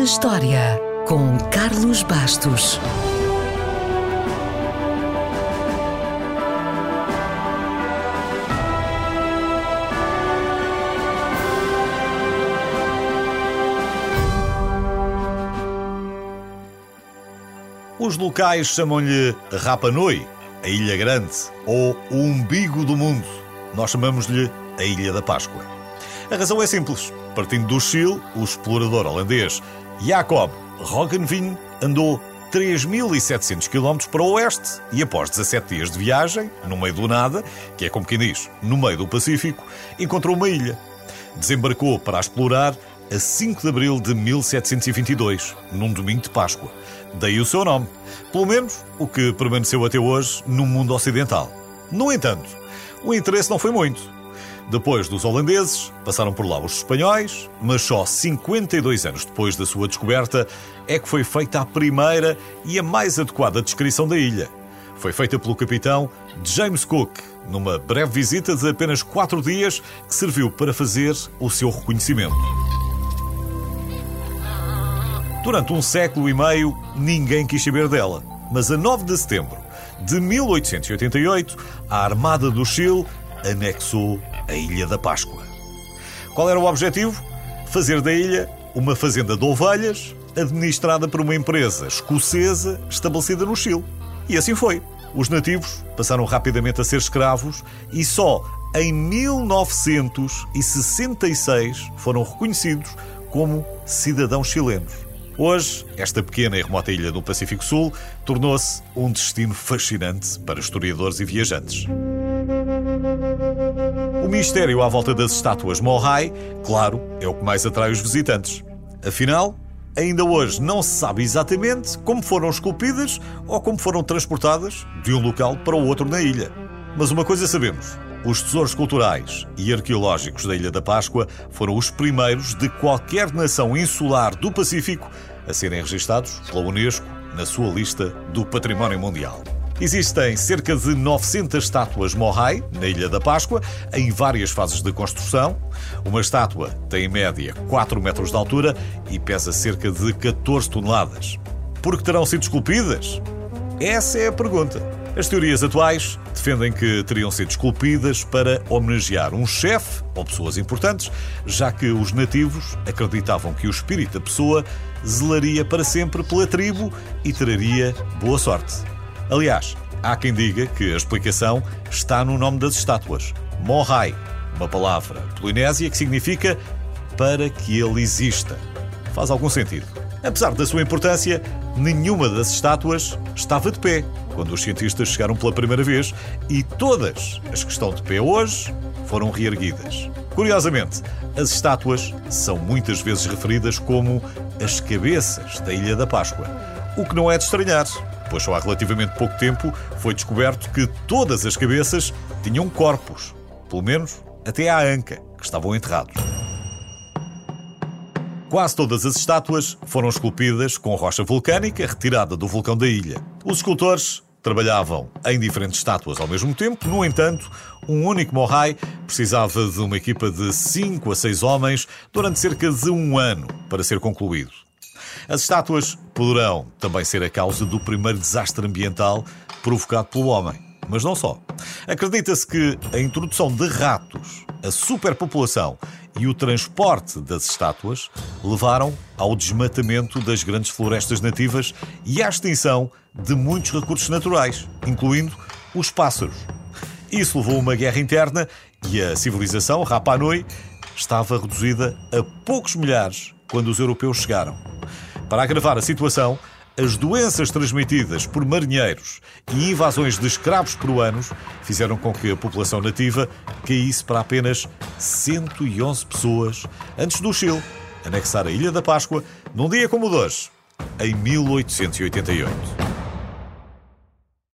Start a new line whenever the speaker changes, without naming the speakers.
na História, com Carlos Bastos.
Os locais chamam-lhe Rapa Nui, a Ilha Grande, ou o umbigo do mundo. Nós chamamos-lhe a Ilha da Páscoa. A razão é simples. Partindo do Chile, o explorador holandês Jacob Roggeveen andou 3.700 km para o oeste e, após 17 dias de viagem, no meio do nada, que é como quem diz, no meio do Pacífico, encontrou uma ilha. Desembarcou para a explorar a 5 de abril de 1722, num domingo de Páscoa. Daí o seu nome. Pelo menos o que permaneceu até hoje no mundo ocidental. No entanto, o interesse não foi muito. Depois dos holandeses, passaram por lá os espanhóis, mas só 52 anos depois da sua descoberta é que foi feita a primeira e a mais adequada descrição da ilha. Foi feita pelo capitão James Cook, numa breve visita de apenas quatro dias que serviu para fazer o seu reconhecimento. Durante um século e meio, ninguém quis saber dela. Mas a 9 de setembro de 1888, a Armada do Chile anexou a Ilha da Páscoa. Qual era o objetivo? Fazer da ilha uma fazenda de ovelhas administrada por uma empresa escocesa estabelecida no Chile. E assim foi. Os nativos passaram rapidamente a ser escravos e só em 1966 foram reconhecidos como cidadãos chilenos. Hoje, esta pequena e remota ilha do Pacífico Sul tornou-se um destino fascinante para historiadores e viajantes. Mistério à volta das estátuas Mohai, claro, é o que mais atrai os visitantes. Afinal, ainda hoje não se sabe exatamente como foram esculpidas ou como foram transportadas de um local para o outro na ilha. Mas uma coisa sabemos: os tesouros culturais e arqueológicos da Ilha da Páscoa foram os primeiros de qualquer nação insular do Pacífico a serem registados pela Unesco na sua lista do Património Mundial. Existem cerca de 900 estátuas Mohai na Ilha da Páscoa, em várias fases de construção. Uma estátua tem em média 4 metros de altura e pesa cerca de 14 toneladas. Por que terão sido esculpidas? Essa é a pergunta. As teorias atuais defendem que teriam sido esculpidas para homenagear um chefe ou pessoas importantes, já que os nativos acreditavam que o espírito da pessoa zelaria para sempre pela tribo e traria boa sorte. Aliás, há quem diga que a explicação está no nome das estátuas. Mohai, uma palavra polinésia que significa para que ele exista. Faz algum sentido. Apesar da sua importância, nenhuma das estátuas estava de pé quando os cientistas chegaram pela primeira vez e todas as que estão de pé hoje foram reerguidas. Curiosamente, as estátuas são muitas vezes referidas como as cabeças da Ilha da Páscoa, o que não é de estranhar, pois só há relativamente pouco tempo foi descoberto que todas as cabeças tinham corpos, pelo menos até à anca, que estavam enterrados. Quase todas as estátuas foram esculpidas com rocha vulcânica retirada do vulcão da ilha. Os escultores trabalhavam em diferentes estátuas ao mesmo tempo, no entanto, um único Mohai precisava de uma equipa de 5 a 6 homens durante cerca de um ano para ser concluído. As estátuas poderão também ser a causa do primeiro desastre ambiental provocado pelo homem. Mas não só. Acredita-se que a introdução de ratos, a superpopulação e o transporte das estátuas levaram ao desmatamento das grandes florestas nativas e à extinção de muitos recursos naturais, incluindo os pássaros. Isso levou a uma guerra interna e a civilização Rapa Nui estava reduzida a poucos milhares quando os europeus chegaram. Para agravar a situação, as doenças transmitidas por marinheiros e invasões de escravos peruanos fizeram com que a população nativa caísse para apenas 111 pessoas antes do Chile anexar a Ilha da Páscoa num dia como o de hoje, em 1888.